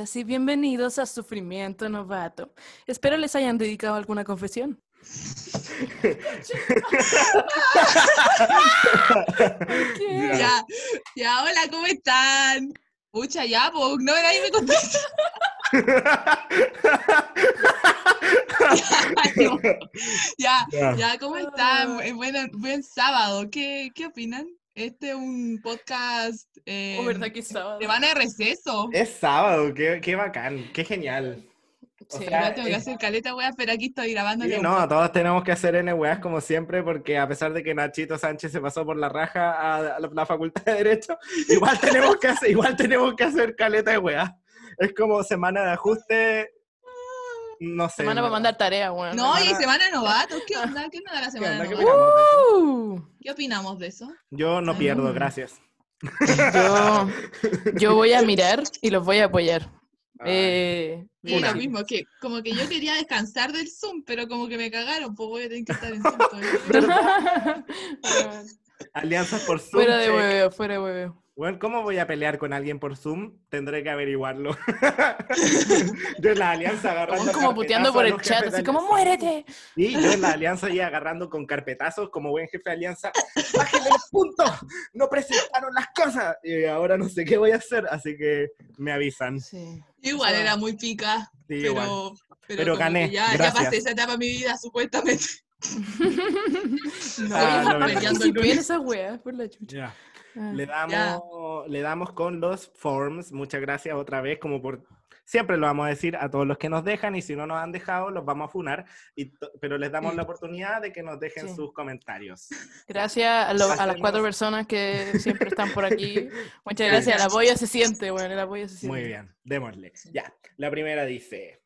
Bienvenidas y bienvenidos a Sufrimiento Novato. Espero les hayan dedicado alguna confesión. Ya, ya, hola, ¿cómo están? Pucha, ya, pues, no, nadie me contesta. Ya, no. ya, Ya. ya, ¿cómo están? Bueno, buen sábado. ¿Qué, qué opinan? Este es un podcast eh, Oh, ¿verdad que es sábado? semana de receso. Es sábado, qué, qué bacán, qué genial. O Sí, sea, tengo que hacer caleta, weá, pero aquí estoy grabando. Sí, no, todos tenemos que hacer N weas como siempre, porque a pesar de que Nachito Sánchez se pasó por la raja a la, la Facultad de Derecho, igual tenemos que hacer, igual tenemos que hacer caleta de weas. Es como semana de ajuste, no sé. Semana para mandar tarea, bueno. No, y semana- semana de novatos. ¿Qué onda? ¿Qué onda la ¿Qué semana onda? ¿Qué novatos? opinamos de eso? Uh, ¿Qué opinamos de eso? Yo no pierdo, Ah. gracias. yo, yo voy a mirar y los voy a apoyar. Eh, Y lo mismo, que como que yo quería descansar del Zoom, pero como que me cagaron, pues voy a tener que estar en Zoom todo el. alianzas por Zoom. fuera de check. hueveo, fuera de hueveo. Bueno, ¿cómo voy a pelear con alguien por Zoom? Tendré que averiguarlo. yo en la alianza agarrando. Como, como puteando por el chat, así como. ¡muérete! Y yo en la alianza ahí agarrando con carpetazos como buen jefe de alianza. ¡Bájenle los puntos! ¡No presentaron las cosas! Y ahora no sé qué voy a hacer, así que me avisan. Sí. Igual era muy pica, Sí, pero, igual. pero, gané, ya, ya pasé esa etapa de mi vida, supuestamente. No, Ah, no ves. participé en esa wea, por la chucha. Ya. Ah. Le damos, le damos con los forms. Muchas gracias otra vez, como por. Siempre lo vamos a decir a todos los que nos dejan y si no nos han dejado, los vamos a funar. Y to- pero les damos Sí. la oportunidad de que nos dejen Sí. sus comentarios. Gracias a, lo- a las cuatro personas que siempre están por aquí. Muchas gracias. El apoyo se siente, bueno, el apoyo se siente. Muy bien, démosle. Ya, la primera dice,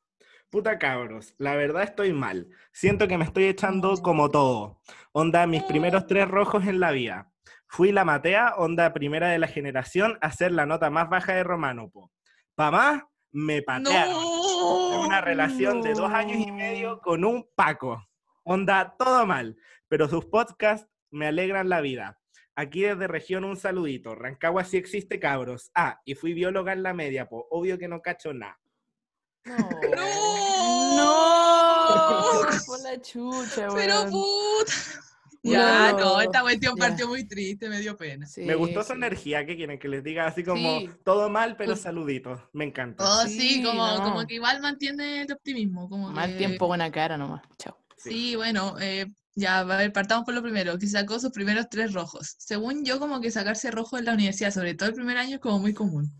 puta cabros, la verdad estoy mal. Siento que me estoy echando como todo. Onda, mis primeros tres rojos en la vida. Fui la matea, onda primera de la generación, a ser la nota más baja de Romano. Po. Pa' más, me patearon. ¡No! Una relación de dos años y medio con un Paco. Onda, todo mal. Pero sus podcasts me alegran la vida. Aquí desde región un saludito. Rancagua sí existe, cabros. Ah, y fui bióloga en la media, po. Obvio que no cacho nada. No. ¡No! Por la chucha, Pero puta. Ya, No. no, esta cuestión Ya. partió muy triste, me dio pena. Sí, me gustó su sí. energía que quieren que les diga así como Sí. todo mal, pero saluditos. Me encanta. Oh, sí, Sí, como, no. como que igual mantiene el optimismo. Como Mal que- tiempo, buena cara nomás. Chao. Sí, bueno, eh, ya, a ver, partamos por lo primero, que sacó sus primeros tres rojos. Según yo, como que sacarse rojo en la universidad, sobre todo el primer año, es como muy común.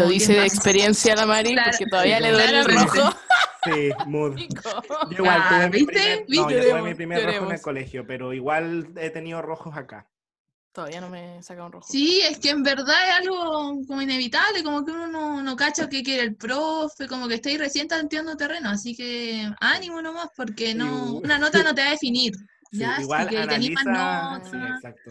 Lo dice de experiencia la Mari, Claro, porque todavía sí, le duele el rojo. Sí, mood. Yo igual Ah, tuve mi ¿viste? primer, no, yo tuve mi primer rojo en el colegio, pero igual he tenido rojos acá. Todavía no me saca un rojo. Sí, es que en verdad es algo como inevitable, como que uno no, no cacha qué quiere el profe, como que estáis recién tanteando terreno, así que ánimo nomás, porque no, Sí, una nota no te va a definir. Sí, Ya, igual así que analiza. Sí, exacto.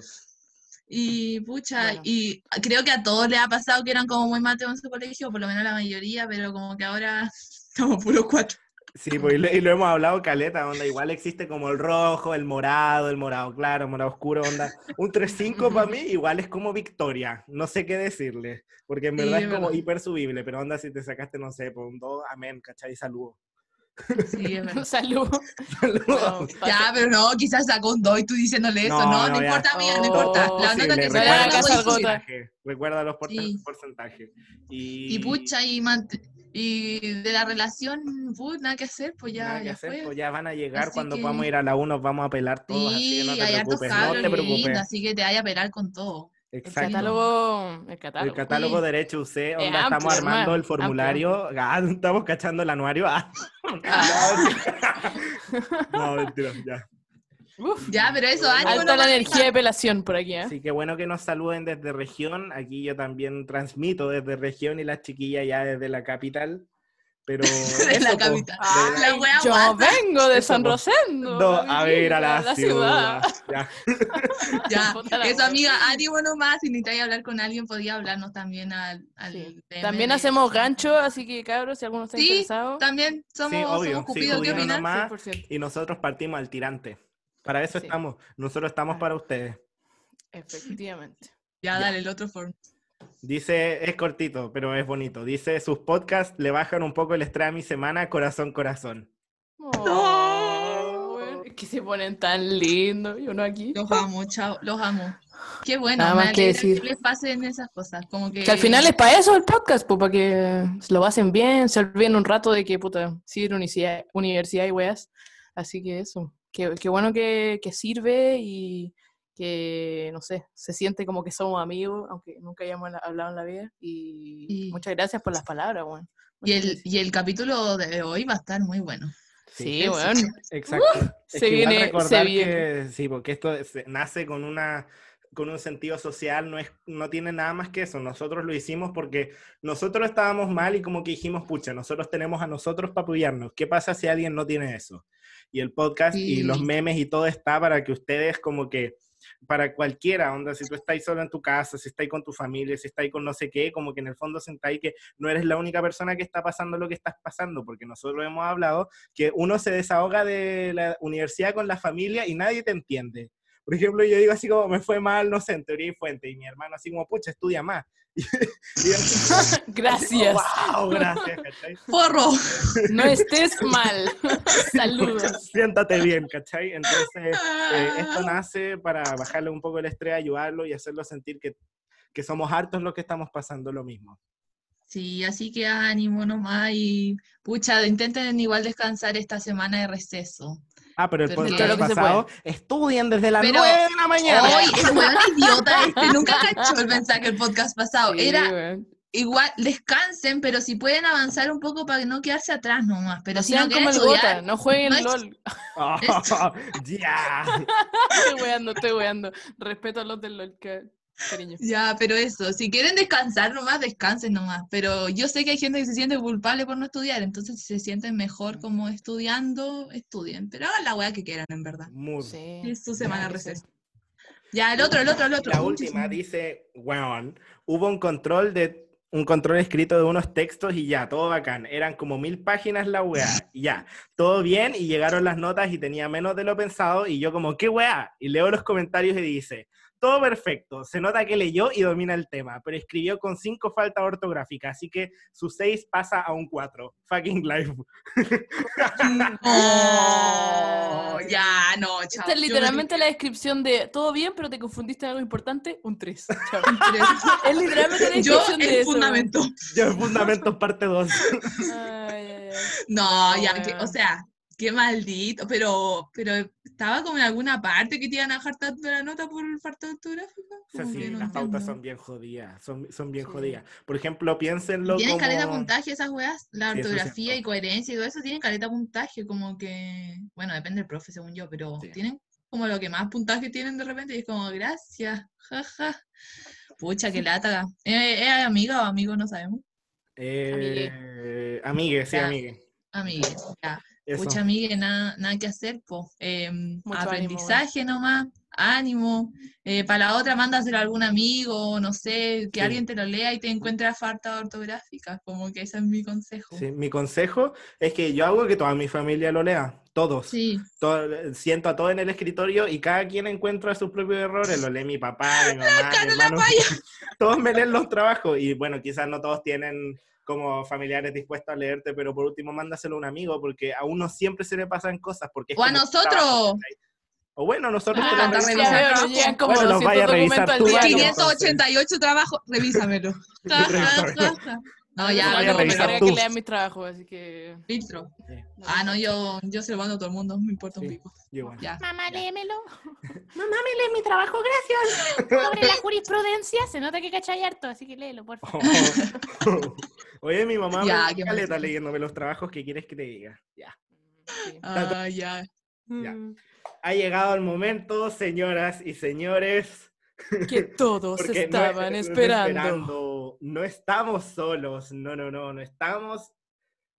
Y pucha, Bueno. y creo que a todos les ha pasado que eran como muy mateos en su colegio, por lo menos la mayoría, pero como que ahora estamos puros cuatro. Sí, pues, y lo, y lo hemos hablado caleta, onda. Igual existe como el rojo, el morado, el morado claro, morado oscuro, onda. Un 3-5 para mí igual es como victoria. No sé qué decirle, porque en verdad es es como verdad. hiper subible, pero onda si te sacaste, no sé, por un 2, amén, ¿cachai? Saludos. Sí, es verdad. Salud. Saludos. Bueno, Ya, pero no, quizás sacó un 2 y tú diciéndole eso. No, No, no, no, ya. importa, amiga, no Oh, importa. Todo La nota que no le sea hagas la caso voy a al gota. decir. porcentaje, Recuerda los Sí. porcentajes. Y, Y pucha, y, mant- y de la relación, put, nada que hacer, pues ya, nada que ya hacer, fue. pues ya van a llegar Así cuando que- podamos ir a la 1, nos vamos a pelar todos así, Sí, que no te preocupes, no te preocupes. así que te vaya a pelar con todo. El Exacto. catálogo. El catálogo. El catálogo Sí. derecho UC, Es onda, estamos amplio, armando el formulario, ah, estamos cachando el anuario. ah. Ah. No, mentira, ya. Uf. Ya, pero eso, ánimo Alta la energía de pelación por aquí, ¿eh? Así que bueno que nos saluden desde región. Aquí yo también transmito desde región y las chiquillas ya desde la capital. Pero De la capital. la- wea Yo guata. vengo de Eso, San. Rosendo. Do- a ver a la, la ciudad. Ya. Ya, eso, amiga, ánimo nomás. Si necesitáis hablar con alguien, podía hablarnos también al, Sí. También hacemos gancho, así que cabros, si alguno está Sí, interesado. También somos, Sí, obvio, somos sí, Cupido, ¿qué Cupido opinan? nomás. 100%. Y nosotros partimos al tirante. Para eso Sí. estamos. Nosotros estamos Ah. para ustedes. Efectivamente. Ya, Ya. dale, el otro form. Dice, es cortito, pero es bonito. Dice, sus podcasts le bajan un poco el estrés a mi semana, corazón, corazón. Oh, bueno, es que se ponen tan lindos. Y uno aquí. Los amo, chao, los amo. Qué bueno, Nada me más que alegra que, decir. les pasen esas cosas. Como que, Que al final es para eso el podcast, pues para que lo hacen bien, se olviden un rato de que, puta, sí, universidad, universidad y weas. Así que eso, qué, qué bueno que, que sirve y que, no sé, se siente como que somos amigos, aunque nunca hayamos la- hablado en la vida. Y Y- muchas gracias por las palabras, weón. y, el, y el capítulo de hoy va a estar muy bueno. Sí, es- weón. Exacto. Es se que viene- se viene. que sí, porque esto nace con una con un sentido social, no es no tiene nada más que eso. Nosotros lo hicimos porque nosotros estábamos mal y como que dijimos, pucha, nosotros tenemos a nosotros para apoyarnos. ¿Qué pasa si alguien no tiene eso? Y el podcast y los Sí. memes y todo está para que ustedes como que para cualquiera, onda, si tú estás solo en tu casa, si estás con tu familia, si estás con no sé qué, como que en el fondo sentáis que no eres la única persona que está pasando lo que estás pasando, porque nosotros hemos hablado que uno se desahoga de la universidad con la familia y nadie te entiende. Por ejemplo, yo digo así como, me fue mal, no sé, en teoría y fuente, y mi hermano así como, pucha, estudia más. Y, así Gracias. wow, gracias, ¿cachai? ¡Porro! No estés mal. Saludos. Siéntate bien, ¿cachai? Entonces, eh, Ah. esto nace para bajarle un poco el estrés, ayudarlo y hacerlo sentir que, que somos hartos los que estamos pasando lo mismo. Sí, así que ánimo nomás y pucha, intenten igual descansar esta semana de receso. Ah, pero el podcast que pasado, estudien desde las Pero 9 de la mañana. Hoy, el weón idiota este nunca cachó el mensaje del podcast pasado. Sí, Era igual, descansen, pero si pueden avanzar un poco para no quedarse atrás nomás. Pero No si no sean quieren como el Gota, estudiar, no jueguen no LOL. Oh, ya. Estoy weando, estoy weando. Respeto a los del LOL, que- cariño. Ya, pero eso, si quieren descansar nomás, descansen nomás. Pero yo sé que hay gente que se siente culpable por no estudiar, entonces si se sienten mejor como estudiando, estudien. Pero hagan la weá que quieran, en verdad. Muy Sí. Es su semana de receso. Ya, el otro, el otro, el otro. La Uy, última dice, weón, hubo un control de un control escrito de unos textos y ya, todo bacán. Eran como mil páginas la weá. Y ya, todo bien y llegaron las notas y tenía menos de lo pensado y yo como, ¿qué weá? Y leo los comentarios y dice, todo perfecto, se nota que leyó y domina el tema, pero escribió con cinco faltas ortográficas, así que su seis pasa a un cuatro. Fucking life. No, ya, no, chao. Esta es literalmente la descripción de todo bien, pero te confundiste en algo importante, un 3. Es literalmente la Yo, descripción de el eso. fundamento. Yo fundamentos parte 2. Ay, ay, ay. No, ya, No, que- o weón. sea, qué maldito, pero, pero estaba como en alguna parte que te iban a dejar tanto la nota por falta de ortográfica. O sea, sí, no las pautas son bien jodidas, son, son bien Sí. jodidas. Por ejemplo, piénsenlo ¿Tienen como... caleta puntaje esas weas? La Sí, ortografía y coherencia y todo eso tienen caleta puntaje, como que, bueno, depende del profe según yo, pero Sí. tienen como lo que más puntaje tienen de repente y es como, gracias, jaja. Pucha, qué lata. ¿Es es amiga o amigo? No sabemos. Eh, amigue, sí, Ya. amigue. Amiga, ya. Eso. Pucha, amiga, nada, nada que hacer, po. Em, Mucho ánimo, aprendizaje nomás, ánimo. Eh, para la otra, mándaselo a algún amigo, no sé, que Sí. alguien te lo lea y te encuentre falta ortográfica. Como que ese es mi consejo. Sí, mi consejo es que yo hago que toda mi familia lo lea, todos. Sí, Todo- siento a todos en el escritorio y cada quien encuentra sus propios errores. Lo lee mi papá, mi mamá, mi hermano. Todos me leen los trabajos y bueno, quizás no todos tienen como familiares dispuestos a leerte, pero por último mándaselo a un amigo porque a uno siempre se le pasan cosas. Porque es O a nosotros. trabajo. O bueno, nosotros Ah, te lo anda revisamos. revisando. Ya veo, nos llegan como Bueno, los 200 vaya a revisar tú, día. vaya. como- 588 trabajos, revísamelo. No, ya, no, a revisar revisar pero tú. que lean mis trabajos, así que... filtro. Sí, Ah, no, yo, yo se lo mando a todo el mundo, me importa un Sí. pico. Ya. Mamá, Ya. léemelo. Mamá, me lee mi trabajo, gracias. Sobre la jurisprudencia, se nota que cachai harto, así que léelo, por favor. Oye, mi mamá Ya, me qué caleta leyéndome los trabajos que quieres que te diga. Ya. Sí. Ah, ya. Ya. Mm. Ha llegado el momento, señoras y señores. Que todos no- estaban no- No estamos solos, no, no, no, no estamos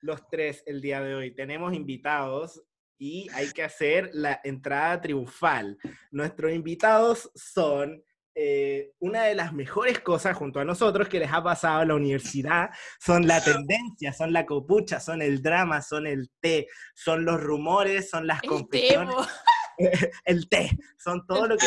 los tres el día de hoy. Tenemos invitados y hay que hacer la entrada triunfal. Nuestros invitados son eh, una de las mejores cosas junto a nosotros que les ha pasado en la universidad. Son la tendencia, son la copucha, son el drama, son el té, son los rumores, son las El confesiones el té, son todo lo que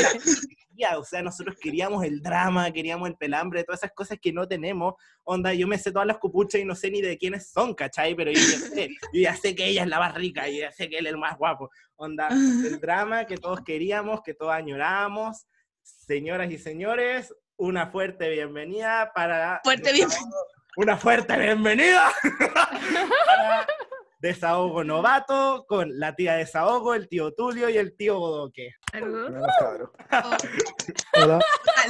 quería, o sea, nosotros queríamos el drama, queríamos el pelambre, todas esas cosas que no tenemos. Onda, yo me sé todas las cupuchas y no sé ni de quiénes son, ¿cachai? Pero yo ya sé, yo ya sé que ella es la más rica, yo ya sé que él es el más guapo. Onda, el drama que todos queríamos, que todos añorábamos. Señoras y señores, una fuerte bienvenida para... Fuerte Desahogo- Una fuerte bienvenida para Desahogo Novato con la tía Desahogo, el tío Tulio y el tío Bodoque. Hola, cabros. Oh, Hola.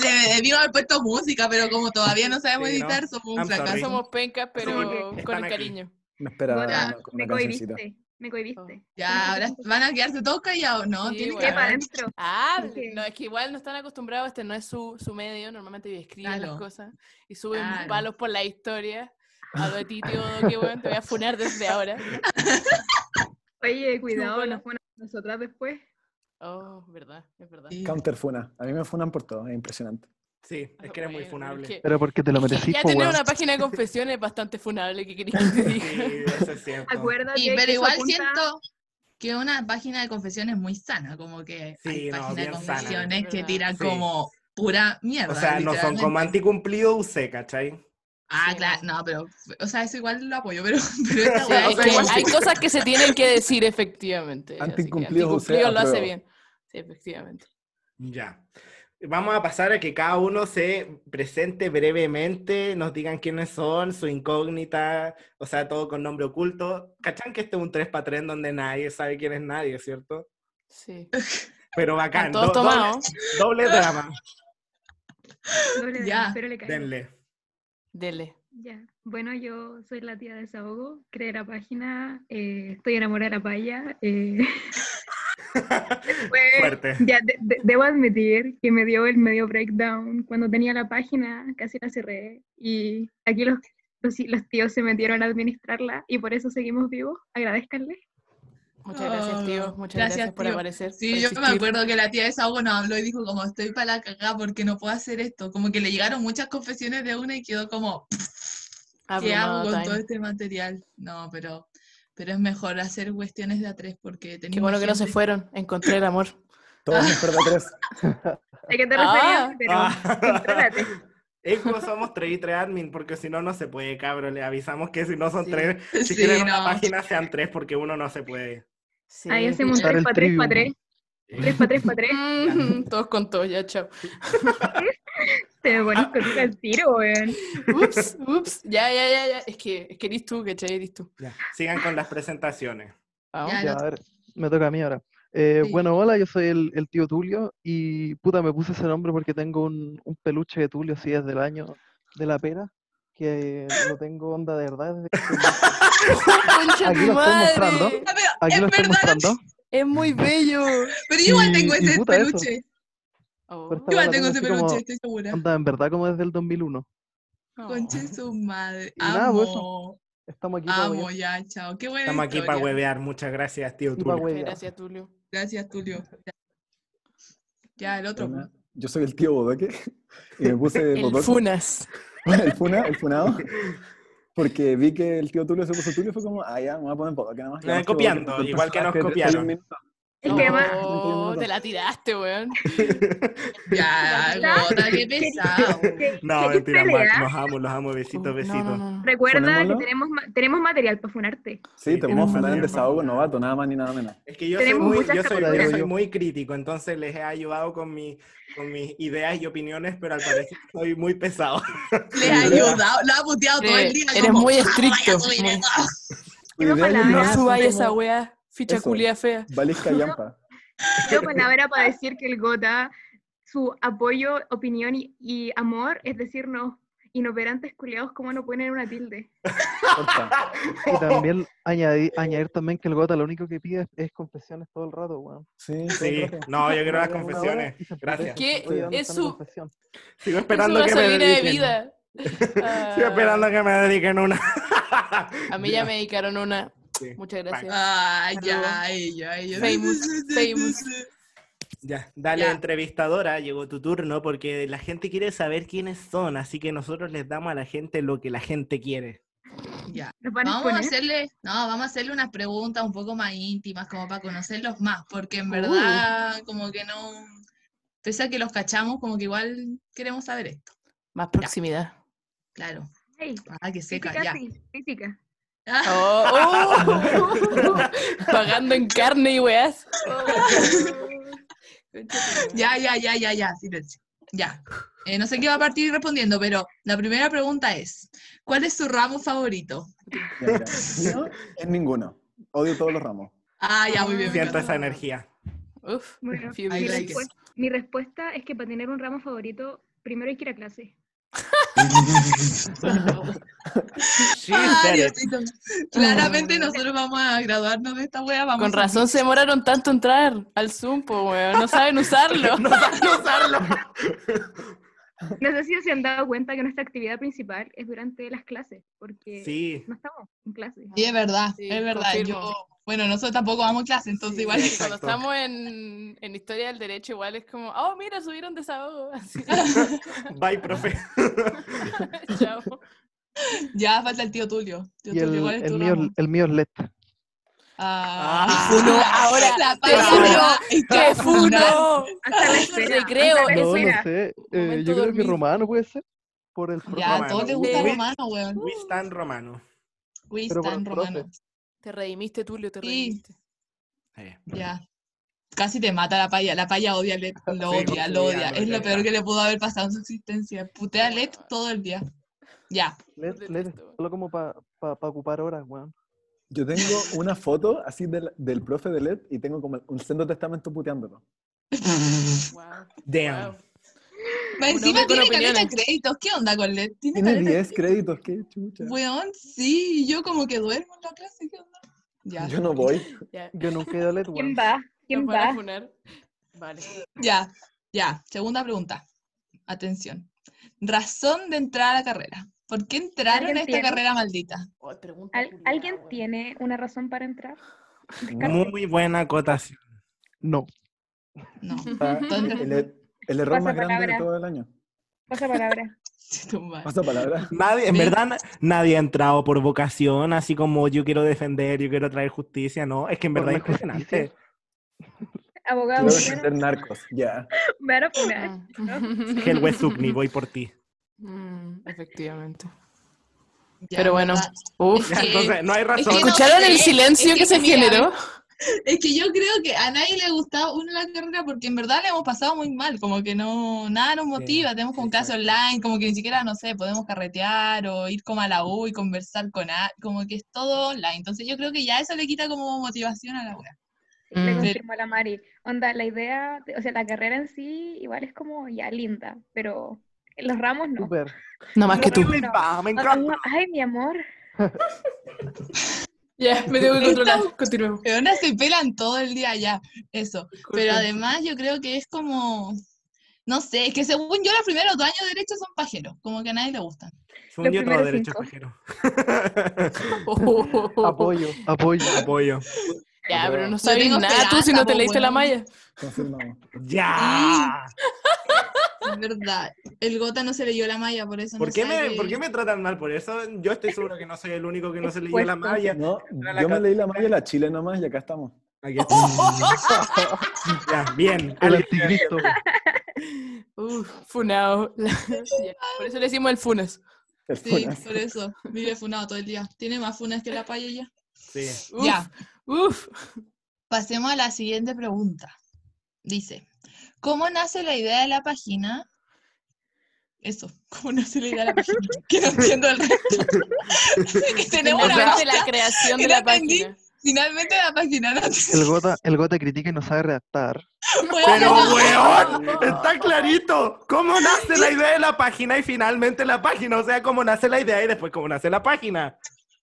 Le debimos haber puesto música, pero como todavía no sabemos Sí, ¿no? editar, somos un I'm fracaso. Somos pencas, pero con aquí. cariño. Me espera Gota, una, una me cohibiste. Me cohibiste. Ya, ahora van a quedarse todos callados, ¿no? Sí, Tienen bueno. que ¿Qué para adentro? Ah, Es que- no, es que igual no están acostumbrados, este no es su, su medio, normalmente escriben las Claro. cosas y suben Claro. palos por la historia. A ti, tío, qué bueno, te voy a funar desde ahora. Oye, cuidado, nos a nosotras después. Oh, verdad, es verdad. Sí. Counterfuna. A mí me funan por todo, es impresionante. Sí, es que eres muy funable. es que- Pero porque te lo es merecí, Ya tener una página de confesiones bastante funable, que queréis que te diga? Sí, eso es cierto. Acuérdate Sí, que pero igual apunta- siento que una página de confesiones muy sana, como que Sí, hay no, páginas de sana. confesiones que tiran Sí. como pura mierda. O sea, no son como anticumplido UC, ¿cachai? Ah, Sí, claro, no. no, pero, o sea, eso igual lo apoyo, pero, pero esta es que hay cosas que se tienen que decir efectivamente. usted lo hace bien. Sí, efectivamente. Ya. Vamos a pasar a que cada uno se presente brevemente, nos digan quiénes son, su incógnita, o sea, todo con nombre oculto. ¿Cachan que este es un 3 para 3 donde nadie sabe quién es nadie, ¿cierto? Sí. Pero bacán. Todos do- doble-. Doble, drama. Doble de- Ya, pero le cae. Denle. Dele. Ya. Bueno, yo soy la tía de Desahogo, creé la página, eh, estoy enamorada de la paya. eh, ya, de- de- debo admitir que me dio el medio breakdown cuando tenía la página, casi la cerré, y aquí los, los, los tíos se metieron a administrarla y por eso seguimos vivos, agradezcanle. Muchas gracias, tío. Oh, Muchas gracias, gracias, por tío. aparecer. Sí, por yo me acuerdo que la tía de Saúl nos habló y dijo como estoy para la cagada porque no puedo hacer esto. Como que le llegaron muchas confesiones de una y quedó como, ¿qué hago con time. todo este material? No, pero, pero es mejor hacer cuestiones de a tres porque Qué bueno que no se fueron. Encontré el amor. Todo mejor de tres. ¿A qué te Ah, referías? Pero Ah. Es como somos 3 y 3 admin, porque si no, no se puede, cabro. Le avisamos que si no son Sí. 3, si Sí, quieren una página sean 3, porque uno no se puede. Sí. Ahí hacemos un Usar 3 el para 3 para trivium. 3. 3 para 3 para 3. Mm, Todos con todos, ya, chao. Te pones con el tiro, weón. Ups, ups. Ya, ya, ya, ya. Es que, es que eres tú, ¿cachai? Eres tú. Ya. Sigan con las presentaciones. Vamos. Ya, a ver, me toca a mí ahora. Eh, Sí. Bueno, hola, yo soy el, el tío Tulio y puta, me puse ese nombre porque tengo un, un peluche de Tulio así desde el año de la pera, que lo tengo onda de verdad. desde que Aquí tu lo estoy madre. mostrando. Aquí es lo estoy verdad, mostrando. Es muy bello. pero igual tengo Y- ese peluche. Oh, Igual tengo ese como- peluche, estoy segura. Onda, en verdad como desde el 2001. oh. Conche su madre. Y nada, pues, Amo, Estamos aquí para amo, huevear. ya, chao. Qué buena Estamos aquí para huevear. Muchas gracias, tío Tulio. Gracias, Tulio. Gracias, Tulio. Ya, el otro. Yo soy el tío Bodoque y me puse El Bodoque. Funas. El funa, el funado. Porque vi que el tío Tulio se puso Tulio y fue como, ah, ya, me voy a poner Bodoque nada más. Que copiando, igual que nos personaje de 31 copiaron. Es que además, Oh, te la tiraste, weón. Ya, gota, qué pesado. ¿qué- No, mentira? Mark, los amo, los amo. Besitos, No, besitos. no, no, no. Recuerda que tenemos, tenemos material para funarte. Sí, te tenemos fundar en desahogo funar. novato, nada más ni nada menos. Es que yo soy, muy, yo, soy, yo capturas. soy muy crítico, entonces les he ayudado con, mi, con mis ideas y opiniones, pero al parecer soy muy pesado. Le ha ayudado, lo ha puteado todo el día. Eres como, muy "Ah, estricto, voy a subir muy- esto". Tu Tengo idea y palabras. No subáis esa weá. Ficha culia fea. Valisca Yampa. Yo palabra para decir que el Gota, su apoyo, opinión y, y amor es decirnos inoperantes culiados como no ponen una tilde. Y también añadir, añadir también que el Gota lo único que pide es, es confesiones todo el rato, weón. Sí, Sí, no, yo quiero las confesiones. Gracias. ¿Qué? Oye, ¿dónde Es su- confesión? Sigo Es su esperando que me gasolina de dediquen. vida. Sigo esperando que me dediquen una. A mí ya me dedicaron una. Sí. Muchas gracias. Ah, Saludos. ya, ella, ella. Famous, famous. Ya, dale Ya. entrevistadora, llegó tu turno porque la gente quiere saber quiénes son, así que nosotros les damos a la gente lo que la gente quiere. Ya. Vamos a hacerle, no, vamos a hacerle unas preguntas un poco más íntimas, como para conocerlos más, porque en Uh. verdad, como que no. pese a que los cachamos, como que igual queremos saber esto. Más proximidad. Claro. Hey, Ah, que seca, física ya. sí, física. Oh, oh. Pagando en carne y weas. ya, ya, ya, ya, ya, silencio. Ya. Eh, no sé qué va a partir respondiendo, pero la primera pregunta es, ¿cuál es su ramo favorito? Ya, es ninguno. Odio todos los ramos. Ah, ya, muy bien. Siento esa energía. Uf, Bueno, mi, like it. mi respuesta es que para tener un ramo favorito, primero hay que ir a clase. Ay. Diosito. Claramente nosotros vamos a graduarnos de esta wea. Vamos Con a- razón se demoraron tanto en entrar al Zoom, po, weón. No saben usarlo. No saben usarlo. No sé si se han dado cuenta que nuestra actividad principal es durante las clases, porque Sí. no estamos en clase. Sí, es verdad, Sí, es verdad. confirmo. Yo, bueno, nosotros tampoco vamos a clase, entonces Sí, igual. Cuando estamos en, en historia del derecho, igual es como, oh, mira, subieron desahogo. Así. Bye, profe. Chao. Ya falta el tío Tulio. Tío Y el, Tulio, ¿cuál es el tu mío, ramo? el mío es LED. Ah, Funo, ahora la te paya funo. Recreo, No, no sé. eh, yo creo dormir. que romano puede ser. Por el. Ya, a Romano. todos les gusta romano, weón. We stand romano. Quiz Pero por tan el profe. romano. Te redimiste, Tulio, te Sí. redimiste. Ya. Casi te mata la paya. La paya odia a Led. Lo Sí, odia, lo odia. Es lo peor que le pudo haber pasado en su existencia. Putea a Led todo el día. Ya. LED, LED solo como para ocupar horas, weón. Yo tengo una foto así del, del profe de LED y tengo como un sendo testamento puteándolo. Wow. Damn. wow. Un Encima tiene caleta créditos. ¿Qué onda con Led? Tiene Tiene caleta de 10 créditos, qué chucha. Weón, sí, yo como que duermo en la clase, ¿qué onda? Ya, Yo no voy. Ya. Yo ido a LED, ¿Quién va? ¿Quién va? Vale. ya, ya. Segunda pregunta. Atención. Razón de entrar a la carrera. ¿Por qué entraron ¿Alguien a esta tiene? carrera maldita? Oh, pregunta ¿Al- culiada, ¿Alguien tiene una razón para entrar? Muy buena acotación. No. No. Está ¿Dónde? el, er- el error Pasa más grande de todo el año. Pasa palabra. Pasa palabra. Nadie, en Sí. verdad, na- nadie ha entrado por vocación, así como yo quiero defender, yo quiero traer justicia, no. Es que en verdad es impresionante. Abogado, Quiero defender narcos, ya. me van a poner. Helwe Sukni, voy por ti. Mm, efectivamente. Ya, Pero bueno, uf. Que- entonces, no hay razón. que no ¿Escucharon el silencio es que, que se mira, generó? Es que yo creo que a nadie le ha gustado una la carrera porque en verdad le hemos pasado muy mal, como que no, nada nos motiva, tenemos como clase exacto. online, como que ni siquiera, no sé, podemos carretear o ir como a la U y conversar con a, como que es todo online. Entonces yo creo que ya eso le quita como motivación a la wea. Le Mm. confirmo a la Mari. Onda, la idea, de- o sea, la carrera en sí igual es como ya linda, pero en los ramos no. Súper. No más que tú. Me encanta. ah, Ay, mi amor. Ya, me tengo que controlar. Continuemos. Pero ahora se pelan todo el día ya, eso. Pero además yo creo que es como, no sé, es que según yo los primeros dos años de derecho son pajeros, como que a nadie le gustan. Según Los yo, todo primeros derecho cinco. pajero. Apoyo, apoyo. Apoyo. Ya, pero no sabes nada tú si no te leíste la weón. malla. Confirmamos. ¡Ya! Es verdad. El Gota no se leyó la malla, por eso ¿Por no qué, me, que- ¿Por qué me tratan mal por eso? Yo estoy seguro que no soy el único que no se leyó la malla. No, la yo me leí la malla la Chile nomás y acá estamos. Aquí está. ya, bien. El anticristo. Uf, funao. Ya, Por eso le decimos el funas. El Sí, Funas. por eso. Vive funado todo el día. Tiene más funas que la paya ya. Sí. Uf, Ya. Uf. Pasemos a la siguiente pregunta. Dice, ¿cómo nace la idea de la página? Eso, ¿cómo nace la idea de la página? Que no entiendo el resto. que tenemos ¿Cómo una nace pauta. la creación de la página. Finalmente la página no El gota, el gota critica y no sabe redactar. Pero, weón, está clarito. ¿Cómo nace la idea de la página y finalmente la página? O sea, ¿cómo nace la idea y después cómo nace la página?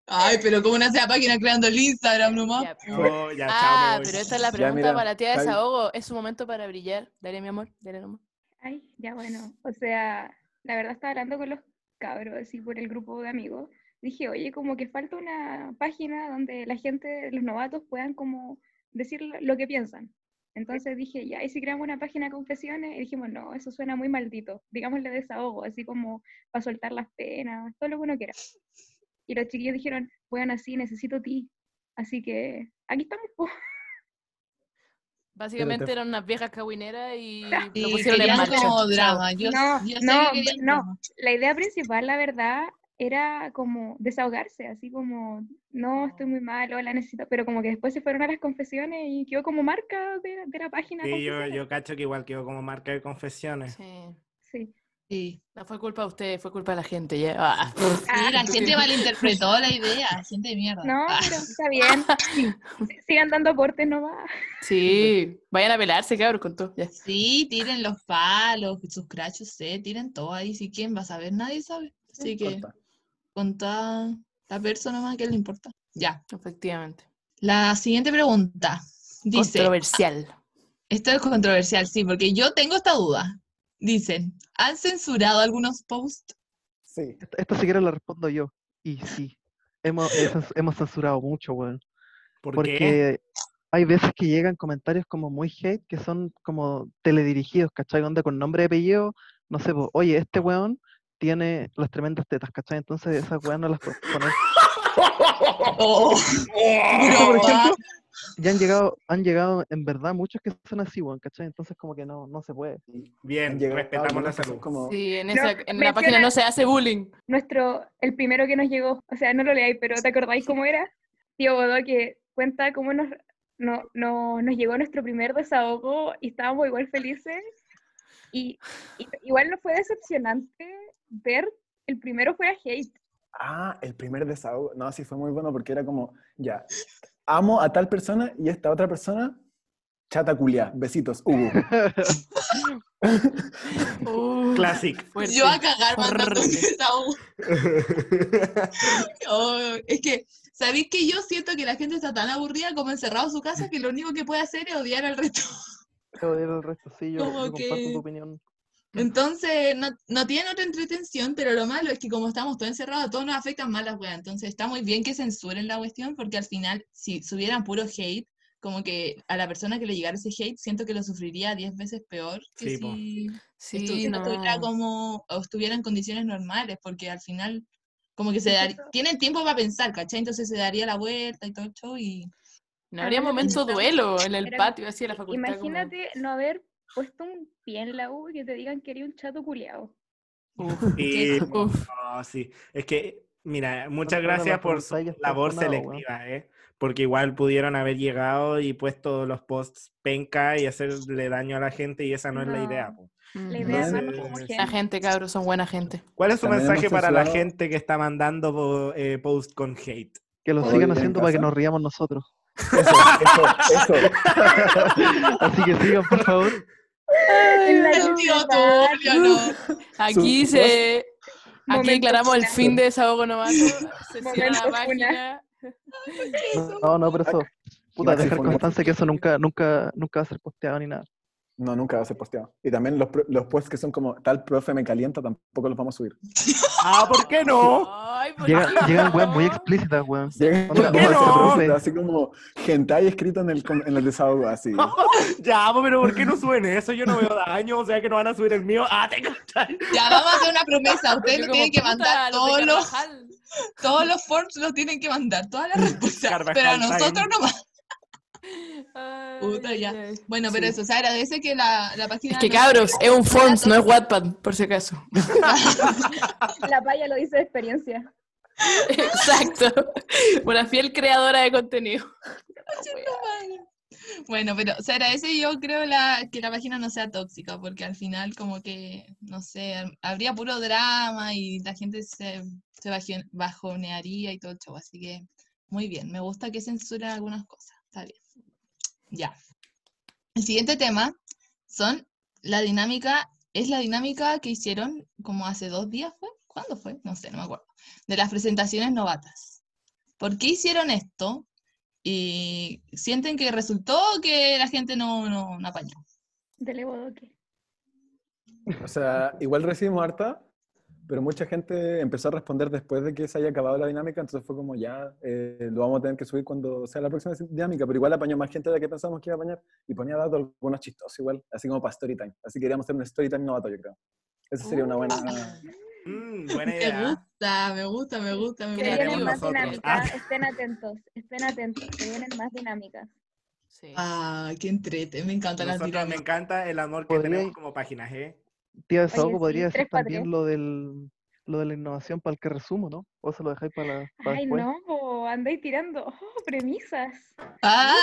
Ay, pero ¿cómo nace la página creando el Instagram nomás? Ya, Oh, ya, chao, Ah, pero esta es la Ya, pregunta mira, para la tía de desahogo. Es su momento para brillar. Dale, mi amor. Dale nomás. Ay, ya bueno. O sea, la verdad estaba hablando con los cabros, así por el grupo de amigos. Dije, oye, como que falta una página donde la gente, los novatos, puedan como decir lo- lo que piensan. Entonces dije, ya, ¿y si creamos una página de confesiones? Y dijimos, no, eso suena muy maldito. Digámosle desahogo, así como para soltar las penas, todo lo que uno quiera. Y los chiquillos dijeron, bueno, así, necesito ti. Así que aquí estamos. po". Básicamente te- eran unas viejas cabineras y Y lo pusieron en marcha. como drama. Yo, No, yo no, que no. drama. La idea principal, la verdad, era como desahogarse, así como, no, estoy muy mal, hola, necesito, pero como que después se fueron a las confesiones y quedó como marca de, de la página. Sí, yo, yo cacho que igual quedó como marca de confesiones. Sí. Sí. Sí. No fue culpa de ustedes, fue culpa de la gente. Ya. Ah. Sí, la gente malinterpretó la idea, gente de mierda. No, Ah, pero está bien. Sigan dando aportes nomás. Sí, vayan a pelarse, cabros, con todo. ya. Sí, tiren los palos, sus crachos, sé, tiren todo ahí. Si quién va a saber, nadie sabe. Así que Corta. con toda la persona más que le importa. Ya. Efectivamente. La siguiente pregunta dice. Controversial. Esto es controversial, sí, porque yo tengo esta duda. Dicen, ¿han censurado algunos posts? Sí. Esta, esta siquiera la respondo yo. Y sí, hemos, hemos censurado mucho, weón. ¿Por qué? Porque hay veces que llegan comentarios como muy hate, que son como teledirigidos, ¿cachai? Onda con nombre y apellido, no sé, po, oye, este weón tiene las tremendas tetas, ¿cachai? Entonces esas weas no las puedes poner. Oh, por ejemplo, ya han llegado, han llegado en verdad muchos que son así, weón, ¿cachai? Entonces como que no, no se puede. Bien, Han llegado respetamos la salud. como- Sí, en, No, esa, en la página no se hace bullying. Nuestro, el primero que nos llegó, o sea, no lo leáis, pero ¿te acordáis cómo era? Tío Bodó, que cuenta cómo nos, no, no- nos llegó nuestro primer desahogo y estábamos igual felices. Y, y igual nos fue decepcionante ver el primero fuera hate. Ah, el primer desahogo. No, sí fue muy bueno porque era como, ya, amo a tal persona y esta otra persona, chata culia. Besitos, Hugo. Uh, Classic. fuerte. Yo a cagar mandando. Oh, es que, ¿sabéis que yo siento que la gente está tan aburrida como encerrado en su casa que lo único que puede hacer es odiar al resto? Pero el resto sí, yo, yo comparto que- tu opinión. Entonces, no, no tienen otra entretención, pero lo malo es que como estamos todos encerrados, todos nos afectan más las weas. Entonces, está muy bien que censuren la cuestión, porque al final, si subieran puro hate, como que a la persona que le llegara ese hate, siento que lo sufriría 10 veces peor que Sí, si Sí, no estuviera como, o estuviera en condiciones normales, porque al final, como que se dar- tienen tiempo para pensar, ¿cachai? Entonces se daría la vuelta y todo el show y... No habría momento duelo en el patio, así de la facultad. como- Imagínate no haber puesto un pie en la U y que te digan que eres un chato culiao. Uf, Sí, uf. no, sí. Es que, mira, muchas Controla gracias por su labor selectiva, ¿eh? Porque igual pudieron haber llegado y puesto los posts penca y hacerle daño a la gente y esa no, es la idea. No. po. La idea es Entonces- como La gente. cabros, son buena gente. ¿Cuál es su También mensaje para la gente que está mandando eh, posts con hate? Que lo ¿Todo sigan haciendo para que nos riamos nosotros. Eso, eso, eso. Así que sigan, por favor. El tío. Tulio, no. Aquí Su- se. Aquí declaramos el fin de desahogo novato. Se cierra la página. No, no, pero eso. Puta, dejar constancia que eso nunca, nunca, nunca va a ser posteado ni nada. No, nunca va a ser posteado. Y también los, los posts que son como tal profe me calienta tampoco los vamos a subir. Ah, ¿por qué no? Ay, ¿por Llega- qué llegan no? weas muy explícitas, weón. Llegan ¿Por qué no? así como hentai escrito en el, com- en el desahogo, así. Ya, po, pero ¿por qué no suben eso? Yo no veo daño, o sea que no van a subir el mío. Ah, te cachai. Ya, vamos a hacer una promesa. Ustedes como, tienen que mandar todos los, todos los forms, los tienen que mandar, todas las respuestas. Pero a nosotros nomás. Ay, Puta, ay, ya. ay. Bueno, pero Sí. eso, se agradece que la, la página... Es que no- cabros, es un Forms, no es Wattpad, por si acaso. La paya lo dice de experiencia. Exacto. Una fiel creadora de contenido. Bueno, pero se agradece yo creo la, que la página no sea tóxica, porque al final como que, no sé, habría puro drama y la gente se, se bajo- bajonearía y todo el show, así que muy bien, me gusta que censuren algunas cosas, está bien. Ya. El siguiente tema son la dinámica, es la dinámica que hicieron como hace dos días, ¿fue? ¿Cuándo fue? No sé, no me acuerdo. De las presentaciones novatas. ¿Por qué hicieron esto? Y sienten que resultó o que la gente no, no, no apañó. Dele bodoque. O sea, igual recibimos harta, pero mucha gente empezó a responder después de que se haya acabado la dinámica, entonces fue como ya, eh, lo vamos a tener que subir cuando sea la próxima dinámica, pero igual apañó más gente de la que pensamos que iba a apañar y ponía datos algunos chistosos igual, así como para Storytime. Así que queríamos hacer un Storytime novato, yo creo. Esa sería una buena... Mm, buena Me idea. gusta, me gusta, me gusta, me Se Creativos gusta. vienen más dinámicas, Ah. estén atentos, estén atentos, se vienen más dinámicas. Sí. Ah, qué entrete, me encanta la Nosotros me dinámica. encanta el amor que Podría- tenemos como páginas, ¿eh? Tía Desahogo sí, podría decir también lo del lo de la innovación para el que resumo, ¿no? O se lo dejáis para, la- para Ay, después. no, po, andáis tirando oh, premisas. Ah,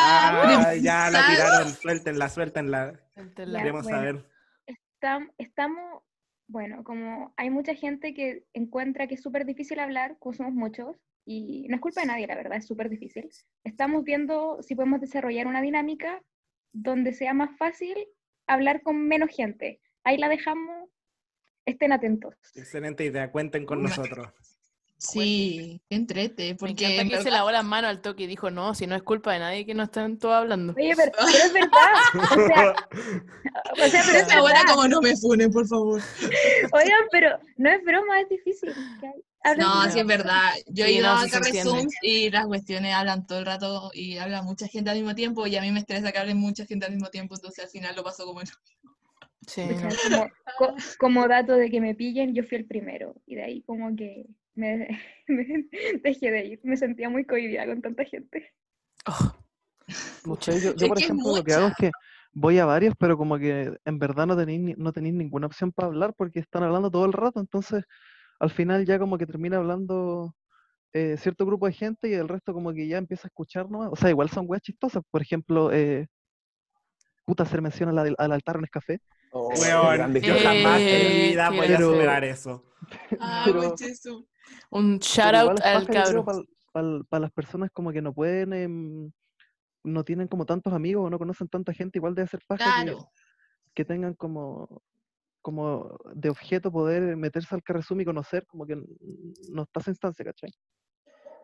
Ah, ya la tiraron, suéltenla, suéltenla. Suéltela. Ya, Queremos bueno. saber. Estam- estamos, bueno, como hay mucha gente que encuentra que es súper difícil hablar, como somos muchos, y no es culpa de nadie, la verdad, es súper difícil. Estamos viendo si podemos desarrollar una dinámica donde sea más fácil hablar con menos gente. Ahí la dejamos, estén atentos. Excelente idea, cuenten con nosotros. Sí, qué entrete, Me porque encanta en que se lavó las manos al toque y dijo, no, si no es culpa de nadie que no están todos hablando. Oye, pero, pero es verdad, o sea, o sea, pero es buena verdad. como no me funen, por favor. Oigan, pero no es broma, es difícil. que hay- hablen No, sí es verdad. Yo he Sí, ido no, a. Zooms y las cuestiones hablan todo el rato y habla mucha gente al mismo tiempo y a mí me estresa que hablen mucha gente al mismo tiempo, entonces al final lo paso como... Sí, como, co- como dato de que me pillen, yo fui el primero. Y de ahí como que me, me dejé de ir. Me sentía muy cohibida con tanta gente. Oh, sé, yo, por ejemplo, lo que hago es que voy a varios, pero como que en verdad no tenéis ni- no tenéis ninguna opción para hablar porque están hablando todo el rato, entonces al final ya como que termina hablando eh, cierto grupo de gente y el resto como que ya empieza a escuchar nomás. O sea, igual son weas chistosas, por ejemplo, eh, puta hacer mención a la del- al altar en café. Oh, Weón, yo que- jamás en mi Eh, vida voy a superar eso. Ah, Jesús. Un shout out al paja, yo creo, cabro. para las personas como que no pueden, em, no tienen como tantos amigos o no conocen tanta gente, igual debe ser paja que, Claro. que tengan como, como de objeto poder meterse al Carrezoom y conocer, como que no está esa instancia, ¿cachai?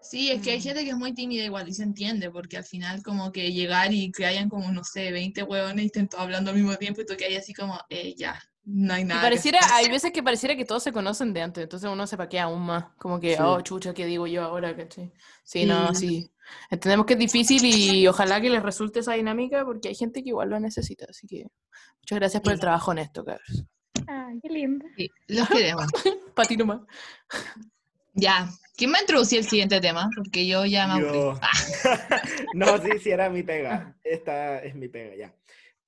Sí, es que hay Mm. gente que es muy tímida igual y se entiende, porque al final como que llegar y que hayan como, no sé, 20 hueones y estén todos hablando al mismo tiempo y tú que hay así como, eh, ya, no hay Y nada. que pareciera, hay veces que pareciera que todos se conocen de antes, entonces uno se paquea aún más. Como que, Sí. oh, chucha, ¿qué digo yo ahora? ¿cachai? Sí, no, Sí. sí. Entendemos que es difícil y ojalá que les resulte esa dinámica porque hay gente que igual lo necesita. Así que muchas gracias por el trabajo honesto, cabros. Ay, qué lindo. Sí, los queremos. Para ti nomás. Ya, ¿quién va a introducir el siguiente tema? Porque yo ya me. Yo. no, sí, sí, era mi pega. Esta es mi pega, ya.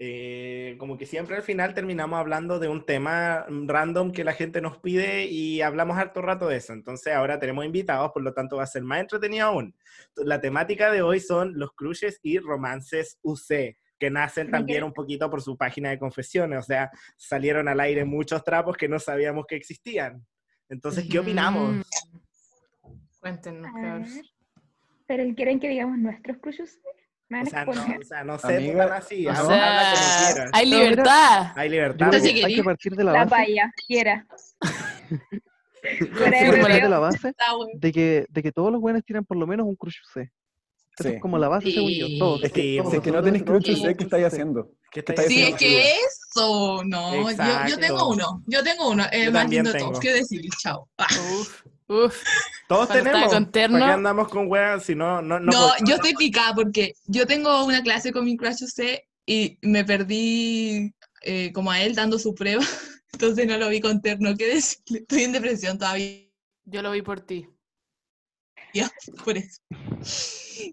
Eh, como que siempre al final terminamos hablando de un tema random que la gente nos pide y hablamos harto rato de eso. Entonces ahora tenemos invitados, por lo tanto va a ser más entretenido aún. La temática de hoy son los crushes y romances UC, que nacen también un poquito por su página de confesiones. O sea, salieron al aire muchos trapos que no sabíamos que existían. Entonces, ¿qué opinamos? Cuéntenos. Pero quieren que digamos nuestros crushes. O sea, no, exponer. o sea, no sé, Amiga, así, o sea, hay libertad. Hay libertad. Entonces, hay que partir de la La base, paya, quiera. hay que Fuera de partir de hueveo. la base Está bueno. de que, de que todos los buenos tiran por lo menos un crush C. Esa Sí. es como la base, según yo. Todos. Es que- todos, es que no todos crush, tienen qué estáis haciendo. ¿Qué ¿Qué estáis estáis Sí, es que eso, no, yo, tengo uno, yo tengo uno, es Yo más también lindo de tengo. todos, ¿qué decir? Chao. Uf, uf. Todos tenemos. con terno- ¿Para qué andamos con weas si no, no, no, No, yo estoy picada porque yo tengo una clase con mi crush C y me perdí eh, como a él dando su prueba, entonces no lo vi con terno, ¿qué decirle? Estoy en depresión todavía Yo lo vi por ti. por eso.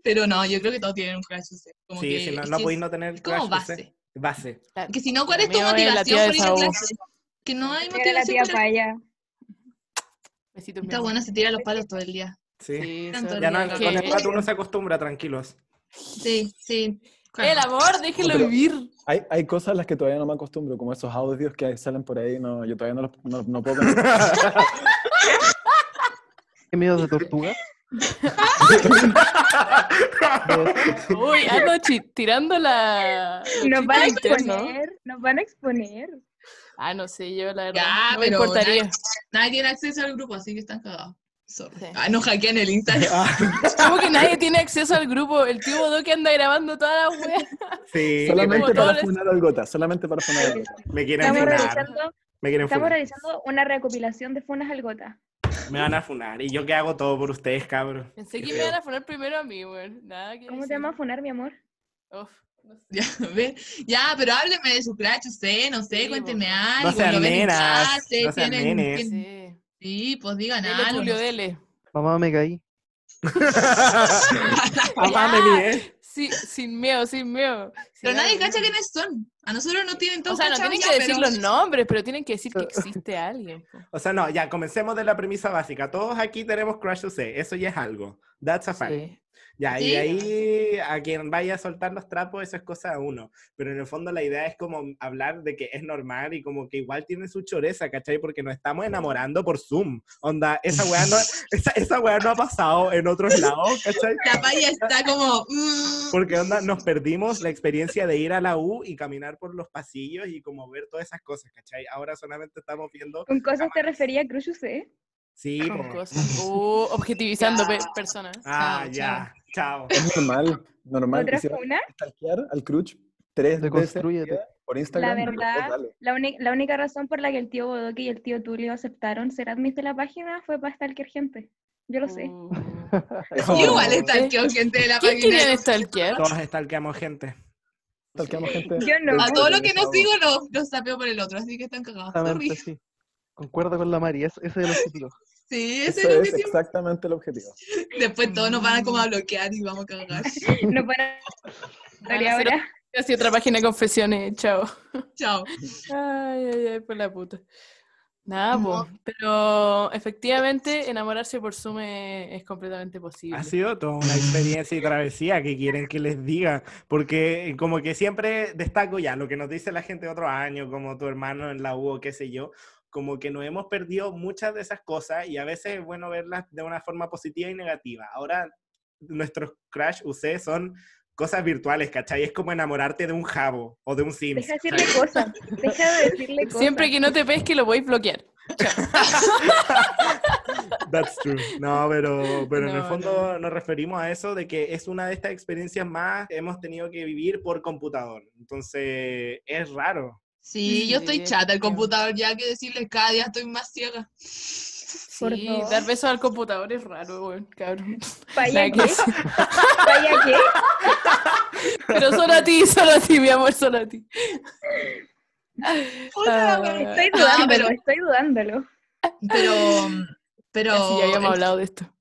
Pero no, yo creo que todos tienen un crush C. Como Sí, que, si no, es no podéis no tener es como crush, sé. base. Base. Que si no, ¿cuál es tu motivación por ir a clase? Que no hay Era la motivación tía. Besitos, Está bueno, se tira los palos todo el día. Sí. Sí, eso- Ya no, con el rato uno se acostumbra, tranquilos. Sí, sí. El amor, déjenlo Pero- vivir. Hay, hay cosas a las que todavía no me acostumbro, como esos audios que salen por ahí, no, yo todavía no, los, no, no puedo. ¿Qué miedo de tortuga? Uy, ando tirando la. Nos van a exponer. Nos van a exponer. Ah, no sé, yo la verdad. Ya, no me pero importaría. nadie, nadie tiene acceso al grupo, así que están cagados. Sorry. Sí. Ah, no hackean el Instagram. Como que nadie tiene acceso al grupo. El tío Bodo que anda grabando todas las weas. Sí, solamente para les- funar al gota, solamente para funar al gota. me quieren Estamos funar. realizando, Me quieren estamos funar. realizando una recopilación de funas al gota. Me van a funar. Y yo que hago todo por ustedes, cabros. Pensé Qué que me iban a poner primero a mí, weón. Nada que ¿Cómo te decir. llamas funar, mi amor? Uf, no sé. Ya, ve. ya, pero hábleme de su crush, usted, no sé, Sí, cuénteme algo. No sean nenas, no sean tienen- nenes. tienen- Sí. Sí, pues digan Dele, algo. Julio, dele. Mamá, me caí. Papá, me lié. Sí, sin miedo, sin miedo. Pero nadie cacha quiénes son. A nosotros no tienen O todos sea, no tienen ya, que decir pero- los nombres, pero tienen que decir que existe alguien. O sea, no, ya, comencemos de la premisa básica. Todos aquí tenemos crush UC, eso ya es algo. That's a fact. Sí. Ya, y Sí. de ahí a quien vaya a soltar los trapos, eso es cosa de uno. Pero en el fondo la idea es como hablar de que es normal y como que igual tiene su choreza, ¿cachai? Porque nos estamos enamorando por Zoom. Onda, esa weá no, esa, esa weá no ha pasado en otros lados, ¿cachai? La paya está como. mm, Porque onda, nos perdimos la experiencia de ir a la U y caminar por los pasillos y como ver todas esas cosas, ¿cachai? Ahora solamente estamos viendo, ¿Con cosas te refería Crucius, eh? sí, Con como- cosas. Uh, objetivizando pe- Ya. personas. ah, ya, chao. Es normal, normal. ¿Otra Y si vas una? a stalkear al Cruch tres veces por Instagram, La verdad, la, la única razón por la que el tío Bodoque y el tío Tulio aceptaron ser admis de la página fue para stalkear gente. Yo lo sé. Yo igual stalkeo gente de la ¿Quién página. quería stalkear? Todos stalkeamos gente. stalkeamos gente. Yo no. A todo lo que no sigo los lo sapeo por el otro, así que están cagados. Exactamente, sí. Concuerdo con la Mari, ese, ese es el objetivo. Sí, ese Eso es el es objetivo. exactamente el objetivo. Después todos nos van a como a bloquear y vamos a cagar. No para Van a ahora. Así otra página de confesiones, chao. Chao. Ay, ay, ay, por la puta. Nada, No. po. pero efectivamente enamorarse por Zoom es, es completamente posible. Ha sido toda una experiencia y travesía que quieren que les diga, porque como que siempre destaco ya lo que nos dice la gente de otro año, como tu hermano en la U o qué sé yo, como que nos hemos perdido muchas de esas cosas y a veces es bueno verlas de una forma positiva y negativa. Ahora nuestros crash UC son cosas virtuales, ¿cachai? Es como enamorarte de un jabo o de un Sims. Deja de decirle cosas. Deja de decirle cosas. Siempre que no te pesque lo voy a bloquear. That's true. No, pero, pero en el No, fondo nos referimos a eso de que es una de estas experiencias más que hemos tenido que vivir por computador. Entonces, es raro. Sí, yo estoy chata el computador ya que decirles cada día estoy más ciega. Por Sí, dar besos al computador es raro, weón, cabrón. ¿Vaya qué? ¿Vaya qué? Pero solo a ti, solo a ti, mi amor, solo a ti. Puta, Ah. Estoy No, dudándolo, pero- estoy dudándolo. Pero, pero Sí, ya habíamos es, hablado de esto.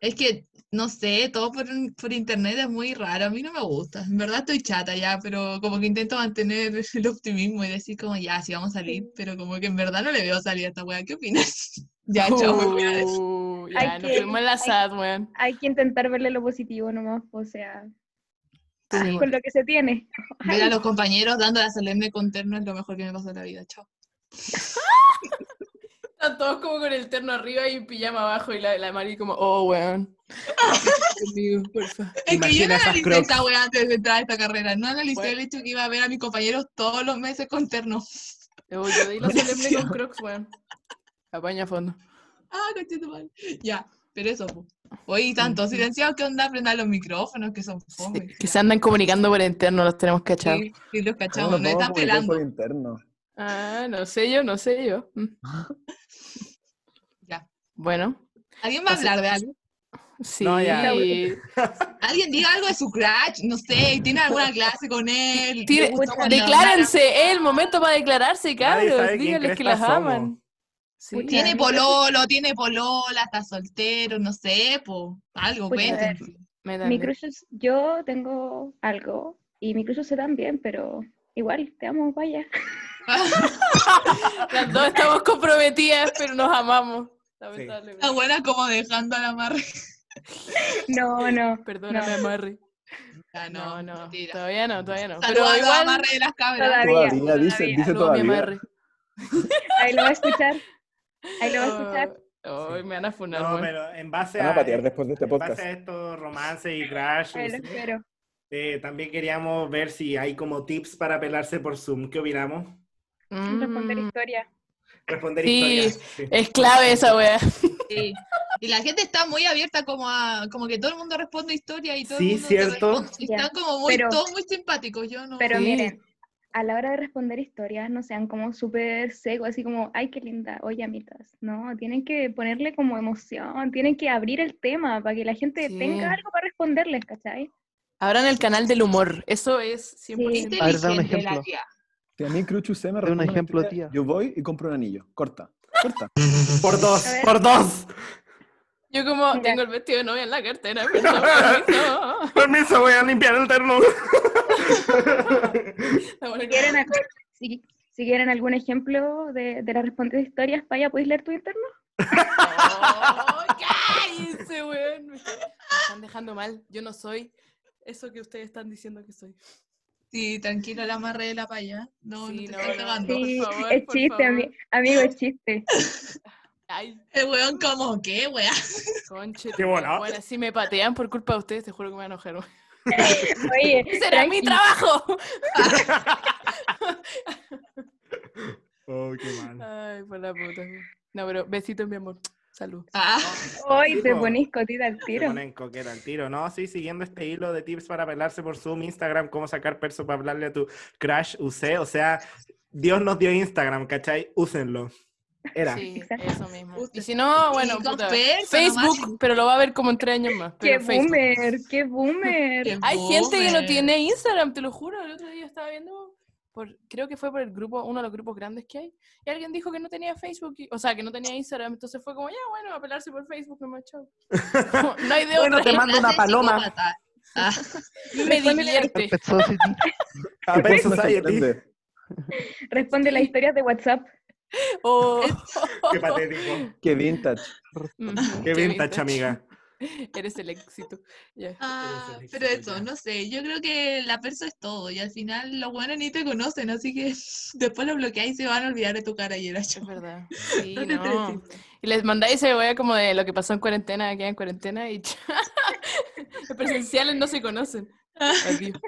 es que, no sé, todo por, por internet es muy raro. A mí no me gusta. En verdad estoy chata ya, pero como que intento mantener el optimismo y decir como, ya, sí vamos a salir, pero como que en verdad no le veo salir a esta wea. ¿Qué opinas? ya, chao, me voy a decir. Uh, ya, Hay nos que- fuimos en la sad, weón. Hay que intentar verle lo positivo nomás, o sea, Sí. con lo que se tiene. Ver a los compañeros dando la solemne con terno es lo mejor que me pasó en la vida. Chao. Están todos como con el terno arriba y pijama abajo y la, la Mari como, oh, weón. Conmigo, porfa. Es que yo Imagina no analicé esta wea antes de entrar a esta carrera. No analicé Bueno. el hecho que iba a ver a mis compañeros todos los meses con terno. Yo, yo di la solemne con Crocs, weón. Apaña a fondo. Ah, cochito mal. Ya, pero eso. Oye, tanto silenciados que onda aprendan los micrófonos que son Sí, fome. que se andan comunicando por interno, los tenemos cachados. Sí, sí, los ¿Cómo cachamos, vamos a están pelando. por interno? Ah, no sé yo, no sé yo. Bueno, ¿Alguien va a hablar de algo? sí. No, ya. ¿Alguien diga algo de su crush? No sé, ¿tiene alguna clase con él? Tire- ¿Le gustó cuando Declárense, es el momento para declararse, cabros. Díganles que las somos. aman. Sí. Pucha. Tiene pololo, tiene polola, está soltero, no sé, po. Algo, cuéntenme. Métanle. Mi crush, yo tengo algo, y mi crush también, pero igual, te amo, vaya. Las dos estamos comprometidas, pero nos amamos. Lamentablemente. La buena como dejando a la amarre. No, no. Perdóname, no. Amarre. Ah, No, no, mentira. todavía no, todavía no. Saludos Pero a los igual, amarres de las cabras. Todavía. Todavía, dice, dice saludos, mi todavía. Amarre. Ahí lo va a escuchar. Ahí lo va a escuchar. Oh, oh, me van a funar, No, pero en base Van a a, patear después de este en podcast. base a estos romances y crash, Ahí lo UC, espero. eh, también queríamos ver si hay como tips para pelarse por Zoom. ¿Qué opinamos? Responder Mm, historia. Responder Sí, historias. sí. Es clave esa wea. Sí. Y la gente está muy abierta como a, como que todo el mundo responde historia y todo Sí, el mundo cierto. responde. Y Ya. Están como muy, Pero- todos muy simpáticos. Yo no. Pero Sí. miren, a la hora de responder historias, no sean como súper secos, así como, ay, qué linda, oye, amitas. No, tienen que ponerle como emoción, tienen que abrir el tema para que la gente Sí. tenga algo para responderles, ¿cachai? Abran el canal del humor. Eso es 100%. Inteligente A ver, da un la ejemplo. Si a mí Cruchu se me De un responde una ejemplo, tía. Yo voy y compro un anillo. Corta. Corta. Por dos, por dos. Yo como Mira. tengo el vestido de novia en la cartera, permiso. Permiso, voy a limpiar el terno. La Si quieren, si, si quieren algún ejemplo de, de las respondidas historias, vaya, ¿podéis leer tu interno? ¡Oh, cállense, weón! Me están dejando mal. Yo no soy eso que ustedes están diciendo que soy. Sí, tranquilo, la amarre de la paya. No, Sí, no te no, cagando. Por Sí, favor, es por chiste, favor. amigo, es chiste. Ay, El weón como, ¿qué, weá? conche. Qué bola. Bueno, si me patean por culpa de ustedes, te juro que me voy a enojar. weón. Oye, ¡Será mi trabajo! Oh, qué mal. Ay, por la puta. weón. No, pero besitos, mi amor. Salud. Ah, Hoy te ponís cotita al tiro. ponen coqueta al tiro, ¿no? Sí, siguiendo este hilo de tips para pelarse por Zoom, Instagram, cómo sacar perso para hablarle a tu crush, usé, o sea, Dios nos dio Instagram, ¿cachai? Úsenlo. Era. Sí, Exacto. eso mismo. Y si no, bueno, puta, perso Facebook, nomás. pero lo va a ver como en tres años más. ¡Qué pero Facebook. boomer! ¡Qué boomer! Qué Hay gente que no tiene Instagram, te lo juro. El otro día estaba viendo, por, creo que fue por el grupo, uno de los grupos grandes que hay, y alguien dijo que no tenía Facebook, y- o sea, que no tenía Instagram, entonces fue como, ya, bueno, a pelarse por Facebook, nomás, chao. No, no hay de Bueno, otra. te mando una paloma. psicópata. Ah, Me divierte. Pet Society. A ¿Qué Pet cosa me Society. sorprende? Responde las historias de WhatsApp. Oh. Qué patético. Qué vintage. Qué vintage, amiga. Eres el éxito. Ya. ah, Eres el pero éxito eso, ya. no sé, yo creo que la perso es todo y al final los buenos ni te conocen, así que después lo bloqueáis y se van a olvidar de tu cara y era yo. Es verdad. Sí, No no. Y les mandáis ese wea como de lo que pasó en cuarentena, que en cuarentena y los presenciales no se conocen. Adiós.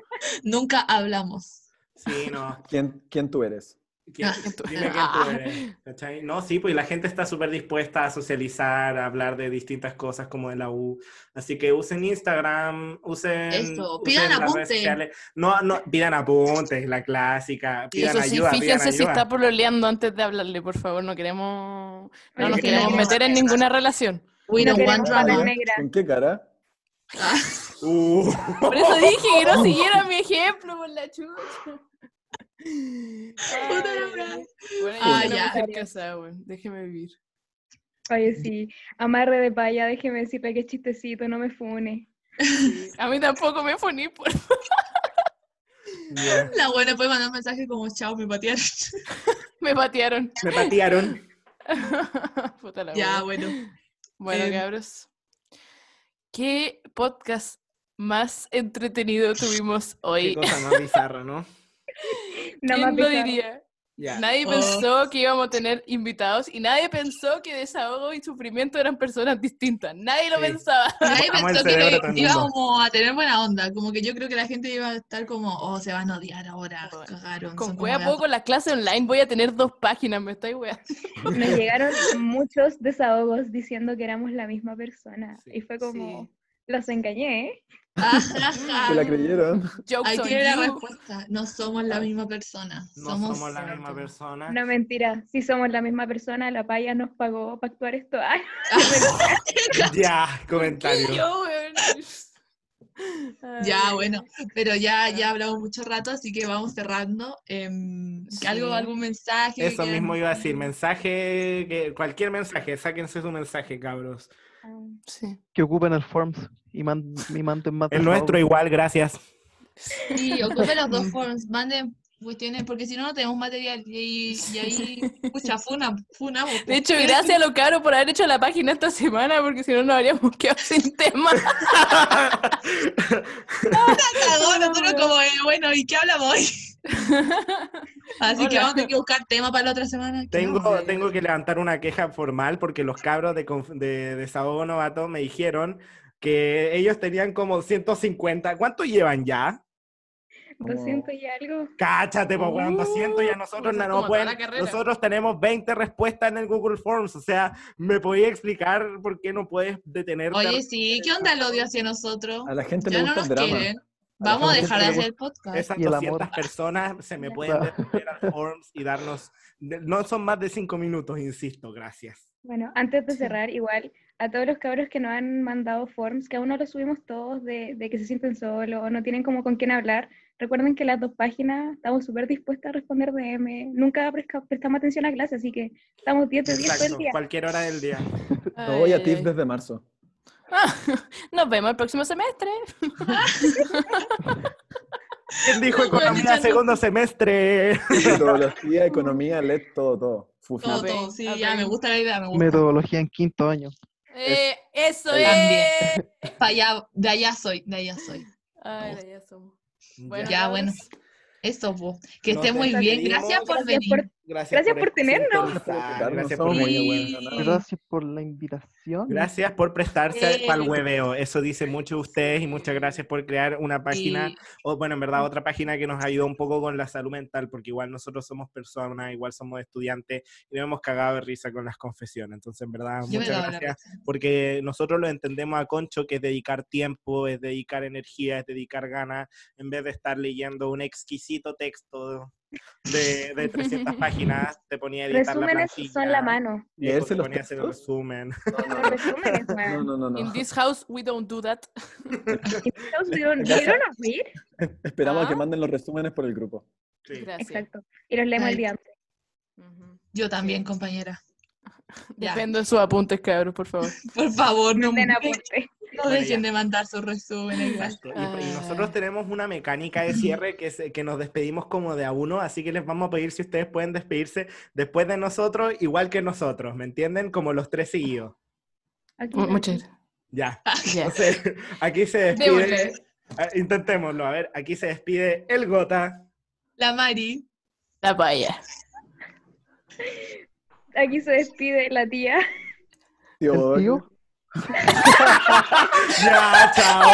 Nunca hablamos. Sí, no. ¿Quién, quién tú eres? ¿Quién- tú- dime quién Ah. tú eres, ¿cachai? No, sí, pues la gente está súper dispuesta a socializar, a hablar de distintas cosas como de la U. Así que usen Instagram, usen, Eso, usen pidan las redes apunte. sociales. No, no, pidan apuntes, la clásica. Pidan Eso sí, ayuda, pidan fíjense si ayuda. está pololeando antes de hablarle, por favor. No queremos, no nos queremos meter en ninguna relación. We no don't want drama. ¿Con qué cara? Uh. Por eso dije que no siguiera mi ejemplo, por la chucha. Puta la Ay. Bueno, Ah, ya. casada. Déjeme vivir. Oye, sí. Amarre de paya, déjeme decirle que es chistecito, no me fune. Sí. A mí tampoco me poní por... Ya. La buena puede mandar un mensaje como chao, me patearon. Me patearon. Me patearon. Puta la ya, bueno. Bueno, Em, cabros. ¿Qué podcast más entretenido tuvimos Qué hoy? cosa más bizarra, ¿no? No ¿Quién lo diría? Ya. Nadie Oh. pensó que íbamos a tener invitados y nadie pensó que desahogo y sufrimiento eran personas distintas. Nadie lo Sí. pensaba. Nadie pensó que como a tener buena onda, como que yo creo que la gente iba a estar como, oh, se van a odiar ahora, Bueno, cagaron. Con wea poco las clases online voy a tener dos páginas, me estoy weando. Nos llegaron muchos desahogos diciendo que éramos la misma persona. Sí. Y fue como, Sí. los engañé, ¿eh? ¿Se la creyeron? Ahí tiene la respuesta. No somos la misma persona. No somos, somos la misma persona. No, mentira. Si somos la misma persona, la paya nos pagó para actuar esto. Ay, Ya, ¿Qué comentario. yo? Ya, bueno, pero ya, ya hablamos mucho rato, así que vamos cerrando. Em, Sí. ¿Algo, algún mensaje? Eso quieran mismo iba a decir, decir? mensaje, que, cualquier mensaje, sáquense su mensaje, cabros. Sí. Que ocupen el Forms y, man- y manden más El nuestro igual, gracias. Sí, ocupen los dos forms, manden cuestiones, porque si no, no tenemos material. Y, y ahí, pucha, funa, funamos. De hecho, gracias a lo caro por haber hecho la página esta semana, porque si no nos habríamos quedado sin tema. Cagó, nosotros como, eh, bueno, ¿y qué hablamos hoy? Así que vamos a tener que buscar tema para la otra semana. ¿Qué vamos a Tengo, tengo que levantar una queja formal porque los cabros de, conf- de Desahogo Novato me dijeron que ellos tenían como 150. ¿Cuánto llevan ya? Como- 200 y algo. Cáchate, pues, weón, Uh, 200 ya nosotros pues es no, no toda pueden. Nosotros tenemos 20 respuestas en el Google Forms. O sea, ¿me podía explicar por qué no puedes detenerte? a Oye, sí, ¿qué onda el odio hacia nosotros? A la gente le Ya no gusta nos el drama. quieren. A Vamos a dejar de hacer el podcast. Esas Y el 200 amor. personas se me pueden meter al Forms y darnos. No son más de 5 minutos, insisto, gracias. Bueno, antes de cerrar, igual, a todos los cabros que nos han mandado forms, que aún no los subimos todos, de, de que se sienten solos o no tienen como con quién hablar, recuerden que las dos páginas estamos súper dispuestas a responder DM. Nunca prestamos atención a clase, así que estamos 10 de 10 todo el Exacto, día. cualquier hora del día. No voy a Ay, ay. desde marzo. Nos vemos el próximo semestre. ¿Quién dijo economía segundo semestre? Metodología, economía, LED, todo, todo. Fufi. Todo, todo, sí, ya me gusta la idea, me gusta. Metodología en quinto año. Eh, eso También. es. Allá, de allá soy, de allá soy. Ay, ya somos. Bueno, Ya, bueno. Eso, po. Que Nos esté muy bien. Gracias por Gracias venir. por- Gracias, Gracias por tenernos. sintonizar, Gracias por, Sí. Gracias por la invitación. gracias por prestarse Eh. para el hueveo. Eso dice mucho de ustedes y muchas gracias por crear una página Y- o bueno, en verdad otra página que nos ayudó un poco con la salud mental, porque igual nosotros somos personas, igual somos estudiantes y nos hemos cagado de risa con las confesiones. Entonces, en verdad, yo muchas gracias, porque nosotros lo entendemos a Concho, que es dedicar tiempo, es dedicar energía, es dedicar ganas, en vez de estar leyendo un exquisito texto de, de 300 páginas, te ponía a editar la Resúmenes plantilla. son la mano. y ¿Leerse te los ponía a hacer el resumen. Resúmenes, No, weón. no, no, no. In this house, we don't do that. Invitados, ¿Vieron vieron a reír? Esperamos a que Ah. manden los resúmenes por el grupo. Sí. Gracias. Exacto. Y los leemos Ay. el día antes. Yo también, compañera. Ya. Depende de sus apuntes, cabros, por favor. Por favor, no, Den no dejen ya. de mandar sus resúmenes. gracias. Exacto. Y, y Ah. nosotros tenemos una mecánica de cierre que, es- que nos despedimos como de a uno, así que les vamos a pedir si ustedes pueden despedirse después de nosotros, igual que nosotros, ¿me entienden? Como los tres seguidos. Muchas Ya. Ya. Entonces, aquí se despide. Ah, Intentémoslo, a ver, aquí se despide el Gota. La Mari. La paya. Aquí se despide la tía. Tío, ¿El Bodoque. tío? Ya, chao.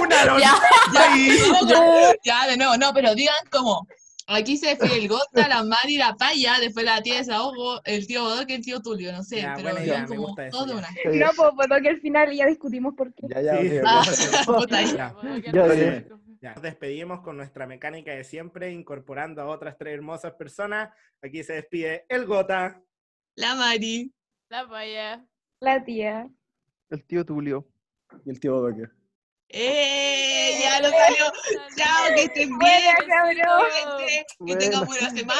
Una noche. Ya. Ya, ya, de nuevo, no, pero digan como. Aquí se despide el Gota, la Mari, la Paya, después la tía Desahogo, el tío Bodoque, el tío Tulio, no sé, Ya, pero bueno, digan ya, como todo de una. Sí. No, pues, pues que al final ya discutimos por qué. Ya, ya, Sí. ok, Ah, puta, ya. Ya. Ya, dime. Ya, nos despedimos con nuestra mecánica de siempre, incorporando a otras tres hermosas personas. Aquí se despide el Gota. La Mari. La paya. La tía. El tío Tulio. Y el tío Bodoque. ¡Eh! Ya lo salió. Chao, que estén bien. Que tengan buena semana.